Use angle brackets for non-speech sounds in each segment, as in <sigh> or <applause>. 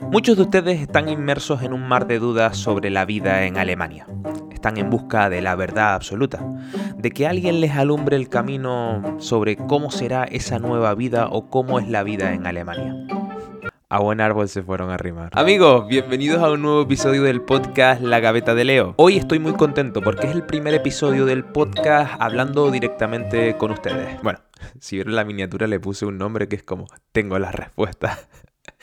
Muchos de ustedes están inmersos en un mar de dudas sobre la vida en Alemania. Están en busca de la verdad absoluta, de que alguien les alumbre el camino sobre cómo será esa nueva vida o cómo es la vida en Alemania. A buen árbol se fueron a arrimar. Amigos, bienvenidos a un nuevo episodio del podcast La Gaveta de Leo. Hoy estoy muy contento porque es el primer episodio del podcast hablando directamente con ustedes. Bueno, <laughs> si vieron la miniatura le puse un nombre que es como Tengo las respuestas.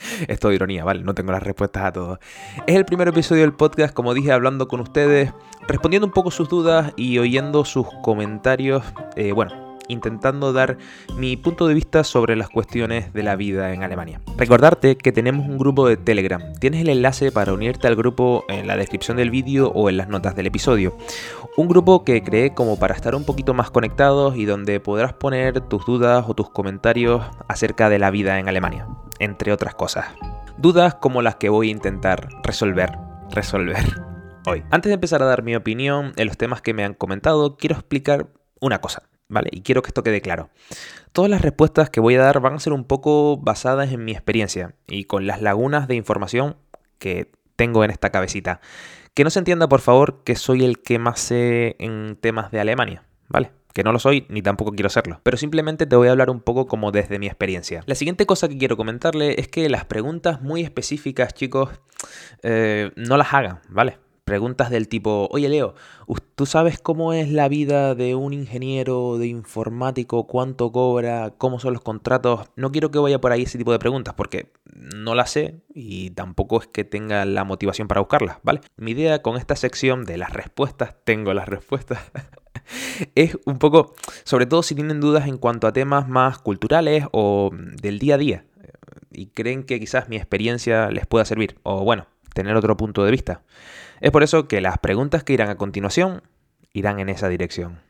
<laughs> Esto de ironía, ¿vale? No tengo las respuestas a todos. Es el primer episodio del podcast, como dije, hablando con ustedes, respondiendo un poco sus dudas y oyendo sus comentarios. Eh, bueno, intentando dar mi punto de vista sobre las cuestiones de la vida en Alemania. Recordarte que tenemos un grupo de Telegram. Tienes el enlace para unirte al grupo en la descripción del vídeo o en las notas del episodio. Un grupo que creé como para estar un poquito más conectados y donde podrás poner tus dudas o tus comentarios acerca de la vida en Alemania, entre otras cosas. Dudas como las que voy a intentar resolver, resolver hoy. Antes de empezar a dar mi opinión en los temas que me han comentado, quiero explicar una cosa. ¿Vale? Y quiero que esto quede claro. Todas las respuestas que voy a dar van a ser un poco basadas en mi experiencia y con las lagunas de información que tengo en esta cabecita. Que no se entienda, por favor, que soy el que más sé en temas de Alemania, ¿vale? Que no lo soy ni tampoco quiero serlo. Pero simplemente te voy a hablar un poco como desde mi experiencia. La siguiente cosa que quiero comentarle es que las preguntas muy específicas, chicos, eh, no las hagan, ¿vale? Preguntas del tipo, oye Leo, ¿tú sabes cómo es la vida de un ingeniero de informático? ¿Cuánto cobra? ¿Cómo son los contratos? No quiero que vaya por ahí ese tipo de preguntas porque no las sé y tampoco es que tenga la motivación para buscarlas, ¿vale? Mi idea con esta sección de las respuestas, tengo las respuestas, <laughs> es un poco, sobre todo si tienen dudas en cuanto a temas más culturales o del día a día y creen que quizás mi experiencia les pueda servir o bueno, tener otro punto de vista. Es por eso que las preguntas que irán a continuación irán en esa dirección.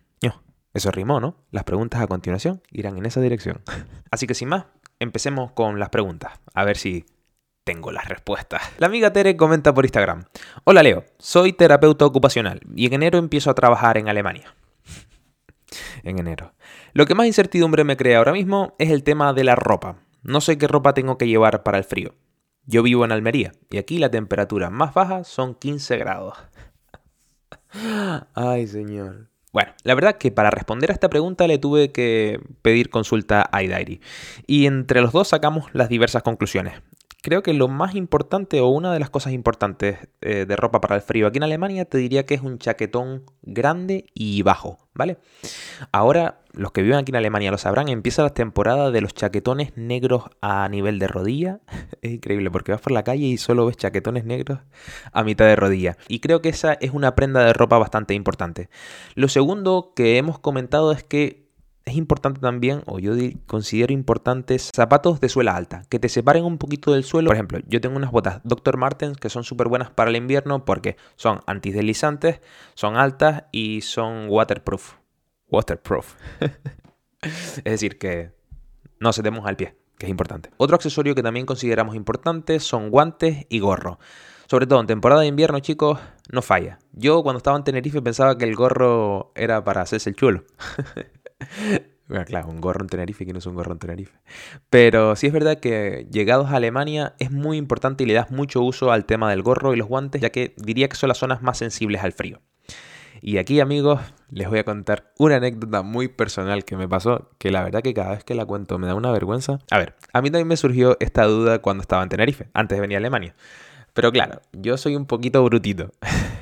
Eso rimó, ¿no? Las preguntas a continuación irán en esa dirección. <laughs> Así que sin más, empecemos con las preguntas. A ver si tengo las respuestas. La amiga Tere comenta por Instagram. Hola Leo, soy terapeuta ocupacional y en enero empiezo a trabajar en Alemania. <laughs> en enero. Lo que más incertidumbre me crea ahora mismo es el tema de la ropa. No sé qué ropa tengo que llevar para el frío. Yo vivo en Almería y aquí la temperatura más baja son 15 grados. Ay, señor. Bueno, la verdad que para responder a esta pregunta le tuve que pedir consulta a iDiary. Y entre los dos sacamos las diversas conclusiones creo que lo más importante o una de las cosas importantes eh, de ropa para el frío aquí en Alemania te diría que es un chaquetón grande y bajo, ¿vale? Ahora, los que viven aquí en Alemania lo sabrán, empieza la temporada de los chaquetones negros a nivel de rodilla. <laughs> es increíble porque vas por la calle y solo ves chaquetones negros a mitad de rodilla. Y creo que esa es una prenda de ropa bastante importante. Lo segundo que hemos comentado es que es importante también, o yo considero importantes, zapatos de suela alta, que te separen un poquito del suelo. Por ejemplo, yo tengo unas botas Dr. Martens que son súper buenas para el invierno porque son antideslizantes, son altas y son waterproof. Waterproof. <laughs> es decir, que no se te moja pie, que es importante. Otro accesorio que también consideramos importante son guantes y gorro. Sobre todo en temporada de invierno, chicos, no falla. Yo cuando estaba en Tenerife pensaba que el gorro era para hacerse el chulo. <laughs> <laughs> Bueno, claro, un gorro en Tenerife, que no es un gorro en Tenerife. Pero sí es verdad que llegados a Alemania es muy importante y le das mucho uso al tema del gorro y los guantes, ya que diría que son las zonas más sensibles al frío. Y aquí, amigos, les voy a contar una anécdota muy personal que me pasó, que la verdad que cada vez que la cuento me da una vergüenza. A ver, a mí también me surgió esta duda cuando estaba en Tenerife, antes de venir a Alemania. Pero claro, yo soy un poquito brutito. <laughs>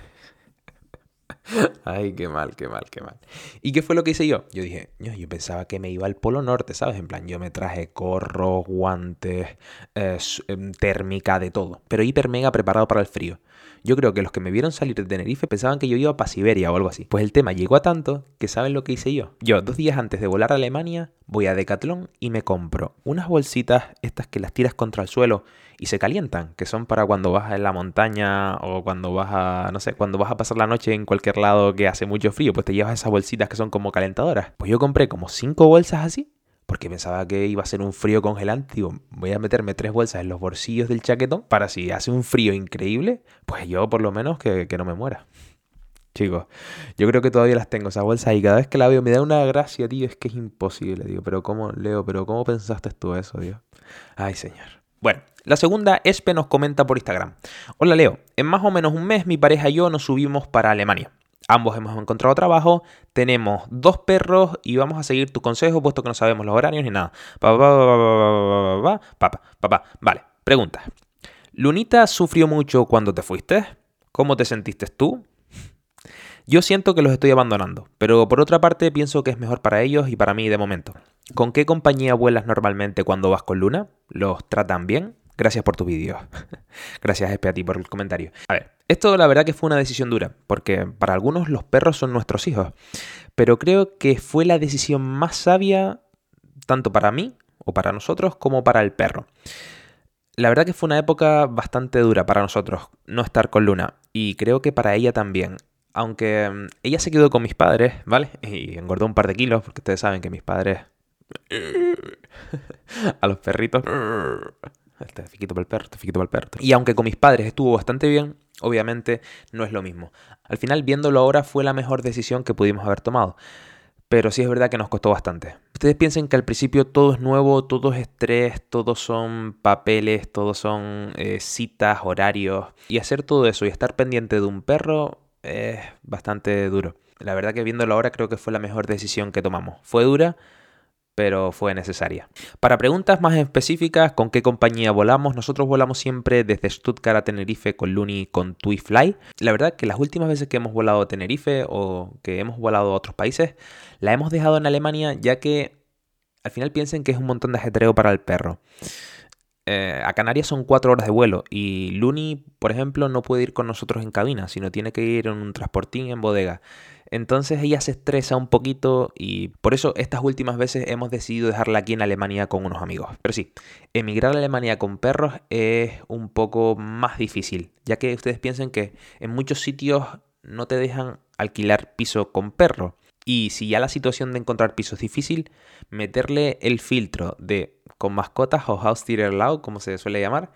Ay, qué mal, qué mal, qué mal. ¿Y qué fue lo que hice yo? Yo dije, yo, pensaba que me iba al Polo Norte, ¿sabes? En plan, yo me traje corros, guantes, eh, em, térmica, de todo. Pero hiper mega preparado para el frío. Yo creo que los que me vieron salir de Tenerife pensaban que yo iba para Siberia o algo así. Pues el tema llegó a tanto que ¿saben lo que hice yo? Yo, dos días antes de volar a Alemania, voy a Decathlon y me compro unas bolsitas, estas que las tiras contra el suelo y se calientan, que son para cuando vas en la montaña o cuando vas a, no sé, cuando vas a pasar la noche en cualquier lado que hace mucho frío, pues te llevas esas bolsitas que son como calentadoras. Pues yo compré como cinco bolsas así porque pensaba que iba a ser un frío congelante. Digo, voy a meterme tres bolsas en los bolsillos del chaquetón para si hace un frío increíble, pues yo por lo menos que, no me muera. Chicos, yo creo que todavía las tengo, esas bolsas, y cada vez que la veo me da una gracia, tío, es que es imposible, digo, pero ¿cómo, Leo, pero cómo pensaste tú eso, Dios? Ay, señor. Bueno, La segunda, Espe nos comenta por Instagram. Hola Leo, en más o menos un mes mi pareja y yo nos subimos para Alemania. Ambos hemos encontrado trabajo, tenemos dos perros y vamos a seguir tu consejo puesto que no sabemos los horarios ni nada. Papá, papá, papá, Vale, pregunta. ¿Lunita sufrió mucho cuando te fuiste? ¿Cómo te sentiste tú? Yo siento que los estoy abandonando, pero por otra parte pienso que es mejor para ellos y para mí de momento. ¿Con qué compañía vuelas normalmente cuando vas con Luna? ¿Los tratan bien? Gracias por tu vídeo. <laughs> Gracias, Espe, a ti por el comentario. A ver, esto la verdad que fue una decisión dura, porque para algunos los perros son nuestros hijos, pero creo que fue la decisión más sabia tanto para mí o para nosotros como para el perro. La verdad que fue una época bastante dura para nosotros no estar con Luna y creo que para ella también aunque mm, ella se quedó con mis padres, ¿vale? <laughs> Y engordó un par de kilos, porque ustedes saben que mis padres... <laughs> a los perritos... Fiquito para el perro, fiquito para el perro. Y aunque con mis padres estuvo bastante bien, obviamente no es lo mismo. Al final, viéndolo ahora, fue la mejor decisión que pudimos haber tomado. Pero sí es verdad que nos costó bastante. Ustedes piensen que al principio todo es nuevo, todo es estrés, todo son papeles, todo son eh, citas, horarios. Y hacer todo eso y estar pendiente de un perro es bastante duro. La verdad que viéndolo ahora creo que fue la mejor decisión que tomamos. Fue dura, pero fue necesaria. Para preguntas más específicas, ¿con qué compañía volamos? Nosotros volamos siempre desde Stuttgart a Tenerife con Luni con TuiFly. La verdad que las últimas veces que hemos volado a Tenerife o que hemos volado a otros países, la hemos dejado en Alemania ya que al final piensen que es un montón de ajetreo para el perro. Eh, a Canarias son cuatro horas de vuelo y Luni, por ejemplo, no puede ir con nosotros en cabina, sino tiene que ir en un transportín en bodega. Entonces ella se estresa un poquito y por eso estas últimas veces hemos decidido dejarla aquí en Alemania con unos amigos. Pero sí, emigrar a Alemania con perros es un poco más difícil, ya que ustedes piensen que en muchos sitios no te dejan alquilar piso con perro. Y si ya la situación de encontrar piso es difícil, meterle el filtro de con mascotas o house theater loud, como se suele llamar,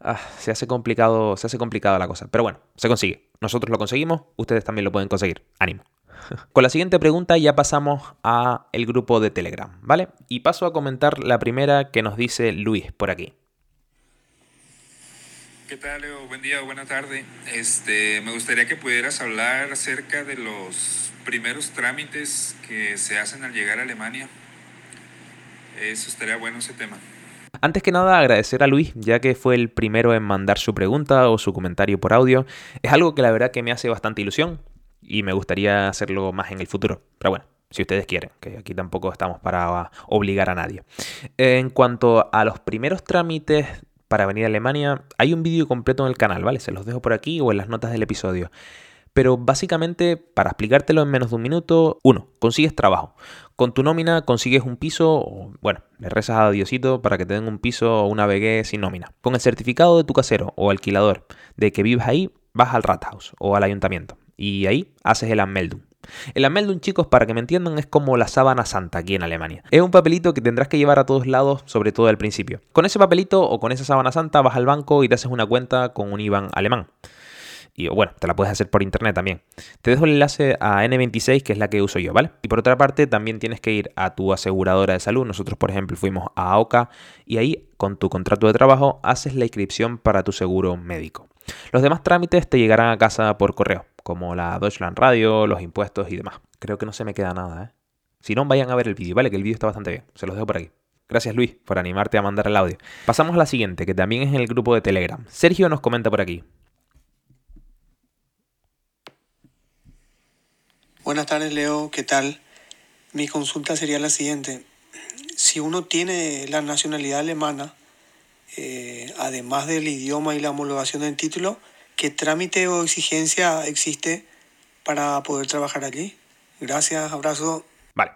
ah, se hace complicado, se hace complicada la cosa. Pero bueno, se consigue. Nosotros lo conseguimos, ustedes también lo pueden conseguir. Ánimo. <laughs> Con la siguiente pregunta ya pasamos a el grupo de Telegram, ¿vale? Y paso a comentar la primera que nos dice Luis por aquí. ¿Qué tal, Leo? Buen día buena tarde. Este, me gustaría que pudieras hablar acerca de los primeros trámites que se hacen al llegar a Alemania. Eso estaría bueno ese tema. Antes que nada, agradecer a Luis, ya que fue el primero en mandar su pregunta o su comentario por audio. Es algo que la verdad que me hace bastante ilusión y me gustaría hacerlo más en el futuro. Pero bueno, si ustedes quieren, que aquí tampoco estamos para obligar a nadie. En cuanto a los primeros trámites para venir a Alemania, hay un vídeo completo en el canal, ¿vale? Se los dejo por aquí o en las notas del episodio. Pero básicamente, para explicártelo en menos de un minuto, uno, consigues trabajo. Con tu nómina consigues un piso, o bueno, le rezas a Diosito para que te den un piso o una VG sin nómina. Con el certificado de tu casero o alquilador de que vives ahí, vas al Rathaus o al ayuntamiento. Y ahí haces el Anmeldung. El Anmeldung, chicos, para que me entiendan, es como la sábana santa aquí en Alemania. Es un papelito que tendrás que llevar a todos lados, sobre todo al principio. Con ese papelito o con esa sábana santa vas al banco y te haces una cuenta con un IBAN alemán. Y bueno, te la puedes hacer por internet también. Te dejo el enlace a N26, que es la que uso yo, ¿vale? Y por otra parte, también tienes que ir a tu aseguradora de salud. Nosotros, por ejemplo, fuimos a AOCA y ahí, con tu contrato de trabajo, haces la inscripción para tu seguro médico. Los demás trámites te llegarán a casa por correo, como la Deutschland Radio, los impuestos y demás. Creo que no se me queda nada, ¿eh? Si no, vayan a ver el vídeo, ¿vale? Que el vídeo está bastante bien. Se los dejo por aquí. Gracias Luis por animarte a mandar el audio. Pasamos a la siguiente, que también es en el grupo de Telegram. Sergio nos comenta por aquí. Buenas tardes, Leo. ¿Qué tal? Mi consulta sería la siguiente. Si uno tiene la nacionalidad alemana, eh, además del idioma y la homologación del título, ¿qué trámite o exigencia existe para poder trabajar allí? Gracias, abrazo. Vale.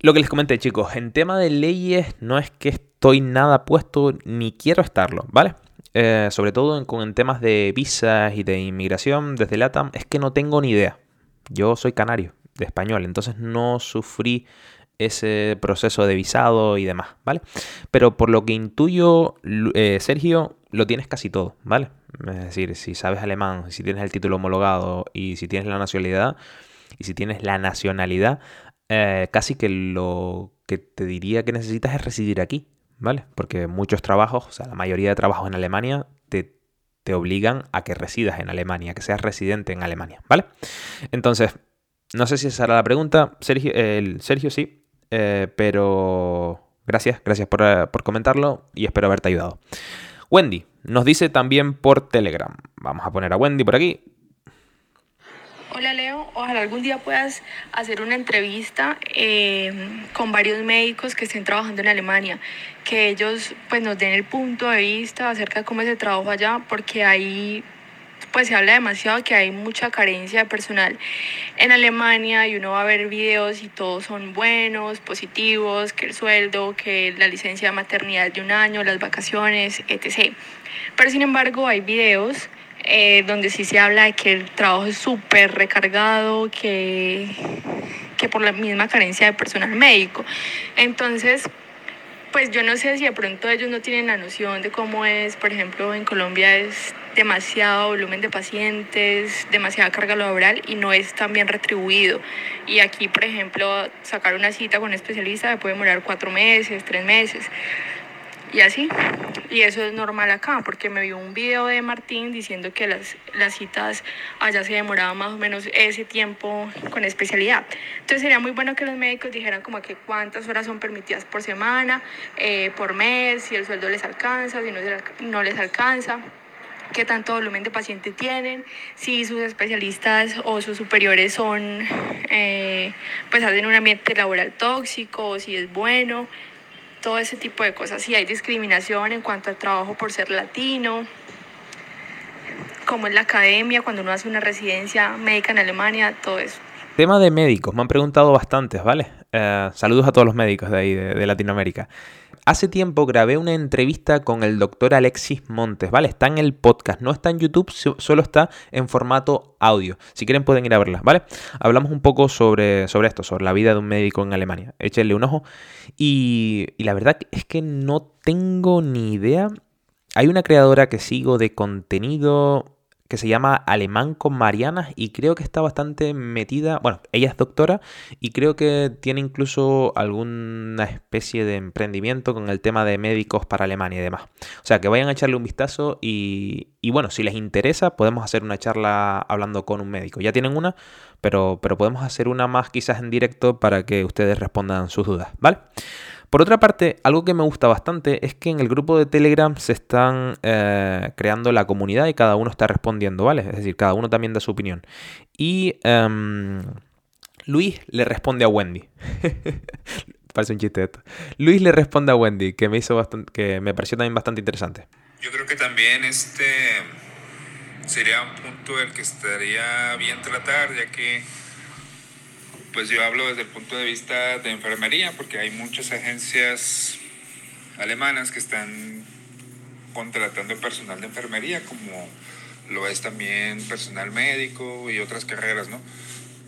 Lo que les comenté, chicos, en tema de leyes no es que estoy nada puesto ni quiero estarlo, ¿vale? Eh, sobre todo en, en temas de visas y de inmigración desde LATAM, es que no tengo ni idea. Yo soy canario, de español, entonces no sufrí ese proceso de visado y demás, ¿vale? Pero por lo que intuyo, eh, Sergio, lo tienes casi todo, ¿vale? Es decir, si sabes alemán, si tienes el título homologado y si tienes la nacionalidad, y si tienes la nacionalidad, eh, casi que lo que te diría que necesitas es residir aquí, ¿vale? Porque muchos trabajos, o sea, la mayoría de trabajos en Alemania te, obligan a que residas en Alemania, que seas residente en Alemania, ¿vale? Entonces, no sé si esa era la pregunta, Sergio, Sergio sí, eh, pero gracias, gracias por, eh, por comentarlo y espero haberte ayudado. Wendy nos dice también por Telegram. Vamos a poner a Wendy por aquí. Hola Leo, ojalá algún día puedas hacer una entrevista eh, con varios médicos que estén trabajando en Alemania, que ellos pues nos den el punto de vista acerca de cómo es el trabajo allá, porque ahí pues se habla demasiado que hay mucha carencia de personal en Alemania y uno va a ver videos y todos son buenos, positivos, que el sueldo, que la licencia de maternidad de un año, las vacaciones, etc. Pero sin embargo hay videos eh, donde sí se habla de que el trabajo es súper recargado, que, que por la misma carencia de personal médico. Entonces, pues yo no sé si de pronto ellos no tienen la noción de cómo es, por ejemplo, en Colombia es demasiado volumen de pacientes, demasiada carga laboral y no es tan bien retribuido. Y aquí, por ejemplo, sacar una cita con un especialista puede demorar cuatro meses, tres meses y así. Y eso es normal acá, porque me vio un video de Martín diciendo que las, las citas allá se demoraban más o menos ese tiempo con especialidad. Entonces sería muy bueno que los médicos dijeran como que cuántas horas son permitidas por semana, eh, por mes, si el sueldo les alcanza, si no, no les alcanza qué tanto volumen de paciente tienen, si sus especialistas o sus superiores son, eh, pues hacen un ambiente laboral tóxico, si es bueno, todo ese tipo de cosas. Si hay discriminación en cuanto al trabajo por ser latino, como en la academia, cuando uno hace una residencia médica en Alemania, todo eso. Tema de médicos, me han preguntado bastantes, ¿vale? Eh, saludos a todos los médicos de ahí, de Latinoamérica. Hace tiempo grabé una entrevista con el doctor Alexis Montes, ¿vale? Está en el podcast, no está en YouTube, solo está en formato audio. Si quieren pueden ir a verla, ¿vale? Hablamos un poco sobre, sobre esto, sobre la vida de un médico en Alemania. Échenle un ojo. Y, y la verdad es que no tengo ni idea. Hay una creadora que sigo de contenido que se llama Alemán con Marianas y creo que está bastante metida, bueno, ella es doctora y creo que tiene incluso alguna especie de emprendimiento con el tema de médicos para Alemania y demás. O sea, que vayan a echarle un vistazo y, bueno, si les interesa podemos hacer una charla hablando con un médico. Ya tienen una, pero, pero podemos hacer una más quizás en directo para que ustedes respondan sus dudas, ¿vale? Por otra parte, algo que me gusta bastante es que en el grupo de Telegram se están eh, creando la comunidad y cada uno está respondiendo, ¿vale? Es decir, cada uno también da su opinión. Y em, Luis le responde a Wendy. <laughs> Parece un chiste esto. Luis le responde a Wendy, que me hizo bastante, que me pareció también bastante interesante. Yo creo que también este sería un punto del que estaría bien tratar, ya que pues yo hablo desde el punto de vista de enfermería, porque hay muchas agencias alemanas que están contratando personal de enfermería, como lo es también personal médico y otras carreras, ¿no?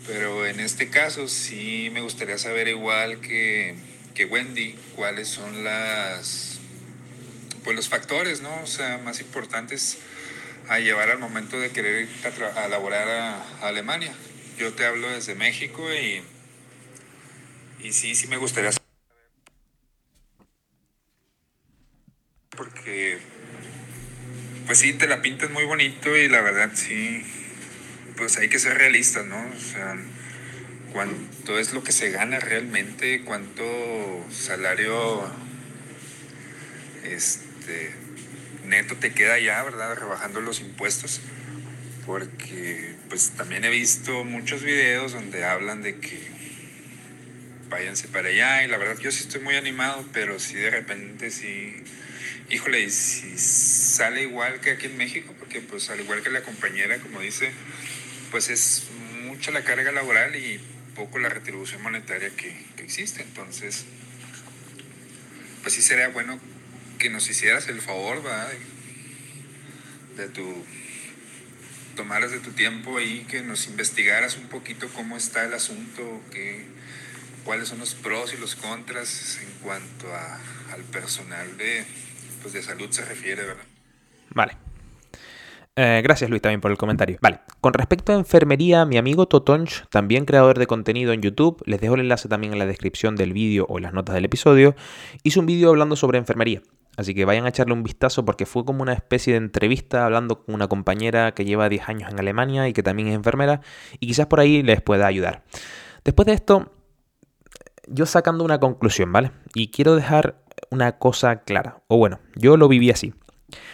Pero en este caso sí me gustaría saber igual que, que Wendy, cuáles son las, pues los factores, ¿no? O sea, más importantes a llevar al momento de querer ir a, a laborar a Alemania yo te hablo desde México y, y sí, sí me gustaría saber. Porque, pues sí, te la pintas muy bonito y la verdad sí, pues hay que ser realistas, ¿no? O sea, cuánto es lo que se gana realmente, cuánto salario este, neto te queda ya, ¿verdad? Rebajando los impuestos porque pues también he visto muchos videos donde hablan de que váyanse para allá y la verdad yo sí estoy muy animado, pero sí de repente sí, híjole, y si sale igual que aquí en México, porque pues al igual que la compañera, como dice, pues es mucha la carga laboral y poco la retribución monetaria que, que existe, entonces pues sí sería bueno que nos hicieras el favor, ¿verdad? de tu tomaras de tu tiempo ahí, que nos investigaras un poquito cómo está el asunto, que, cuáles son los pros y los contras en cuanto a, al personal de, pues de salud se refiere, ¿verdad? Vale. Eh, gracias Luis también por el comentario. Vale, con respecto a enfermería, mi amigo Totonch, también creador de contenido en YouTube, les dejo el enlace también en la descripción del vídeo o en las notas del episodio, hizo un vídeo hablando sobre enfermería. Así que vayan a echarle un vistazo porque fue como una especie de entrevista hablando con una compañera que lleva 10 años en Alemania y que también es enfermera y quizás por ahí les pueda ayudar. Después de esto, yo sacando una conclusión, ¿vale? Y quiero dejar una cosa clara. O bueno, yo lo viví así.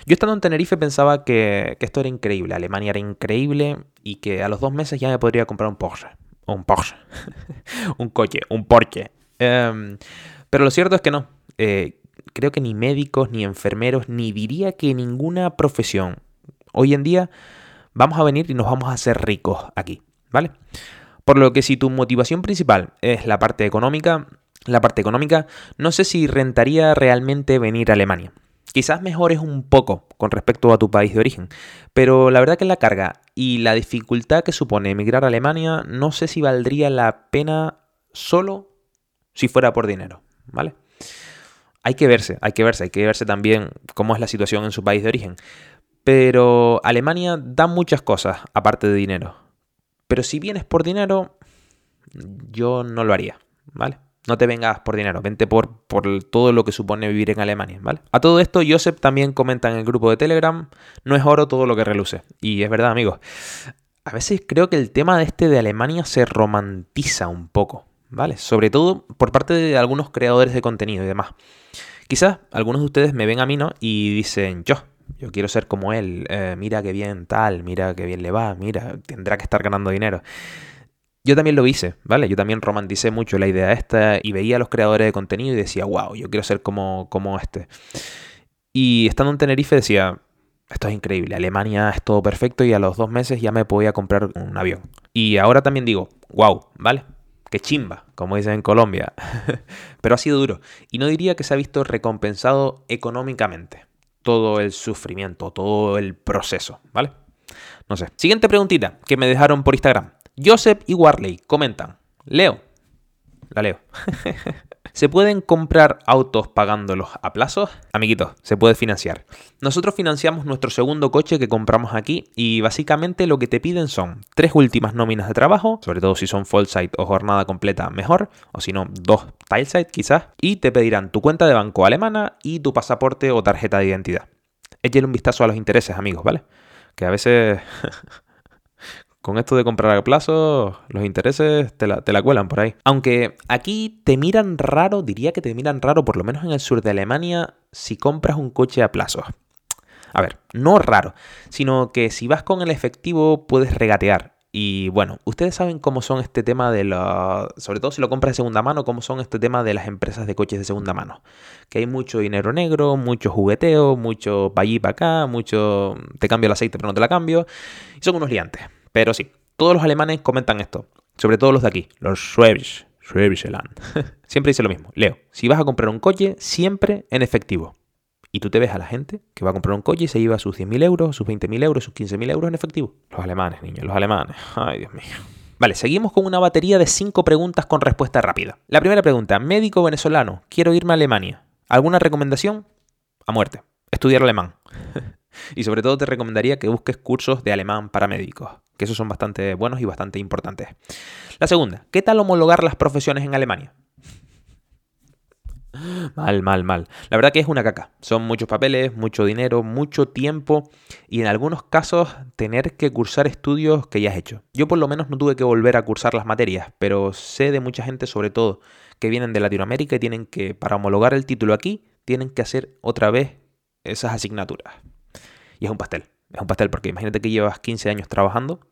Yo estando en Tenerife pensaba que, esto era increíble, Alemania era increíble y que a los dos meses ya me podría comprar un Porsche. Un Porsche. <laughs> un coche, un Porsche. Em, pero lo cierto es que no. Eh, creo que ni médicos, ni enfermeros, ni diría que ninguna profesión hoy en día vamos a venir y nos vamos a hacer ricos aquí, ¿vale? Por lo que si tu motivación principal es la parte económica, la parte económica, no sé si rentaría realmente venir a Alemania. Quizás mejores un poco con respecto a tu país de origen, pero la verdad que la carga y la dificultad que supone emigrar a Alemania no sé si valdría la pena solo si fuera por dinero, ¿vale? Hay que verse, hay que verse, hay que verse también cómo es la situación en su país de origen. Pero Alemania da muchas cosas aparte de dinero. Pero si vienes por dinero, yo no lo haría, ¿vale? No te vengas por dinero, vente por, por todo lo que supone vivir en Alemania, ¿vale? A todo esto, Joseph también comenta en el grupo de Telegram, no es oro todo lo que reluce. Y es verdad, amigos. A veces creo que el tema de este de Alemania se romantiza un poco, ¿vale? Sobre todo por parte de algunos creadores de contenido y demás. Quizás algunos de ustedes me ven a mí, ¿no? Y dicen, yo, yo quiero ser como él, eh, mira qué bien tal, mira qué bien le va, mira, tendrá que estar ganando dinero. Yo también lo hice, ¿vale? Yo también romanticé mucho la idea esta y veía a los creadores de contenido y decía, wow, yo quiero ser como, como este. Y estando en Tenerife decía, esto es increíble, Alemania es todo perfecto y a los dos meses ya me podía comprar un avión. Y ahora también digo, wow, ¿vale? Qué chimba, como dicen en Colombia. <laughs> Pero ha sido duro. Y no diría que se ha visto recompensado económicamente todo el sufrimiento, todo el proceso, ¿vale? No sé. Siguiente preguntita que me dejaron por Instagram. Joseph y Warley comentan. Leo. La leo. <laughs> ¿Se pueden comprar autos pagándolos a plazos? Amiguitos, se puede financiar. Nosotros financiamos nuestro segundo coche que compramos aquí y básicamente lo que te piden son tres últimas nóminas de trabajo, sobre todo si son full site o jornada completa mejor, o si no, dos tile quizás, y te pedirán tu cuenta de banco alemana y tu pasaporte o tarjeta de identidad. Échale un vistazo a los intereses, amigos, ¿vale? Que a veces <laughs> con esto de comprar a plazo, los intereses te la, te la, cuelan por ahí. Aunque aquí te miran raro, diría que te miran raro, por lo menos en el sur de Alemania, si compras un coche a plazo. A ver, no raro, sino que si vas con el efectivo puedes regatear. Y bueno, ustedes saben cómo son este tema de la... Sobre todo si lo compras de segunda mano, cómo son este tema de las empresas de coches de segunda mano. Que hay mucho dinero negro, mucho jugueteo, mucho pa' allí para acá, mucho... Te cambio el aceite pero no te la cambio. Y son unos liantes. Pero sí, todos los alemanes comentan esto. Sobre todo los de aquí, los Schwäbisch. Land. <laughs> siempre dice lo mismo. Leo, si vas a comprar un coche, siempre en efectivo. Y tú te ves a la gente que va a comprar un coche y se lleva sus 10.000 euros, sus 20.000 euros, sus 15.000 euros en efectivo. Los alemanes, niños, los alemanes. Ay, Dios mío. Vale, seguimos con una batería de 5 preguntas con respuesta rápida. La primera pregunta, médico venezolano, quiero irme a Alemania. ¿Alguna recomendación? A muerte. Estudiar alemán. <laughs> y sobre todo te recomendaría que busques cursos de alemán para médicos que esos son bastante buenos y bastante importantes. La segunda, ¿qué tal homologar las profesiones en Alemania? Mal, mal, mal. La verdad que es una caca. Son muchos papeles, mucho dinero, mucho tiempo y en algunos casos tener que cursar estudios que ya has hecho. Yo por lo menos no tuve que volver a cursar las materias, pero sé de mucha gente sobre todo que vienen de Latinoamérica y tienen que, para homologar el título aquí, tienen que hacer otra vez esas asignaturas. Y es un pastel. Es un pastel porque imagínate que llevas 15 años trabajando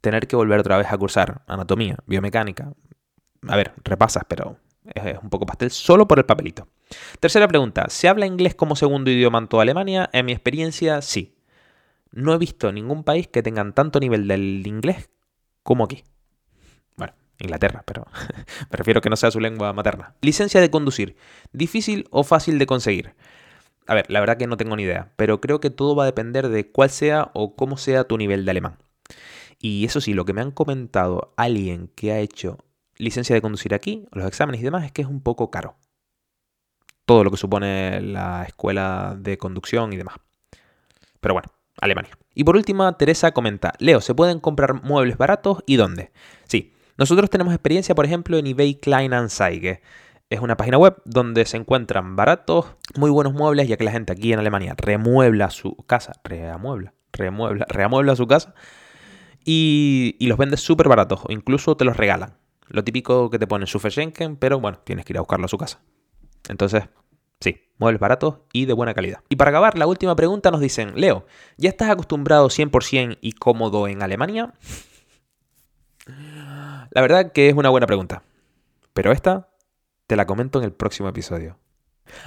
tener que volver otra vez a cursar anatomía, biomecánica. A ver, repasas, pero es un poco pastel solo por el papelito. Tercera pregunta, ¿se habla inglés como segundo idioma en toda Alemania? En mi experiencia, sí. No he visto ningún país que tengan tanto nivel del inglés como aquí. Bueno, Inglaterra, pero <laughs> me refiero que no sea su lengua materna. Licencia de conducir, ¿difícil o fácil de conseguir? A ver, la verdad que no tengo ni idea, pero creo que todo va a depender de cuál sea o cómo sea tu nivel de alemán. Y eso sí, lo que me han comentado alguien que ha hecho licencia de conducir aquí, los exámenes y demás, es que es un poco caro. Todo lo que supone la escuela de conducción y demás. Pero bueno, Alemania. Y por último, Teresa comenta, Leo, ¿se pueden comprar muebles baratos y dónde? Sí, nosotros tenemos experiencia, por ejemplo, en eBay Kleinanzeigen. Es una página web donde se encuentran baratos, muy buenos muebles, ya que la gente aquí en Alemania remuebla su casa, reamuebla, remuebla, reamuebla su casa y, los vende súper baratos o incluso te los regalan. Lo típico que te ponen su Verschenken, pero bueno, tienes que ir a buscarlo a su casa. Entonces, sí, muebles baratos y de buena calidad. Y para acabar, la última pregunta nos dicen, Leo, ¿ya estás acostumbrado 100% y cómodo en Alemania? La verdad que es una buena pregunta. Pero esta te la comento en el próximo episodio.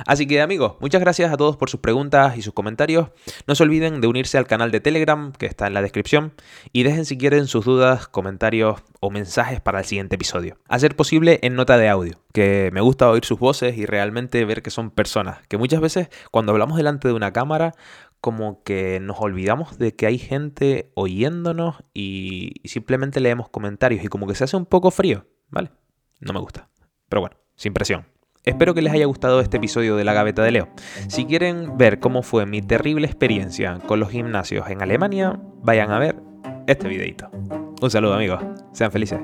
Así que amigos, muchas gracias a todos por sus preguntas y sus comentarios. No se olviden de unirse al canal de Telegram que está en la descripción y dejen si quieren sus dudas, comentarios o mensajes para el siguiente episodio. A ser posible en nota de audio, que me gusta oír sus voces y realmente ver que son personas, que muchas veces cuando hablamos delante de una cámara como que nos olvidamos de que hay gente oyéndonos y, simplemente leemos comentarios y como que se hace un poco frío, ¿vale? No me gusta. Pero bueno, sin presión. Espero que les haya gustado este episodio de La Gaveta de Leo. Si quieren ver cómo fue mi terrible experiencia con los gimnasios en Alemania, vayan a ver este videito. Un saludo amigos, sean felices.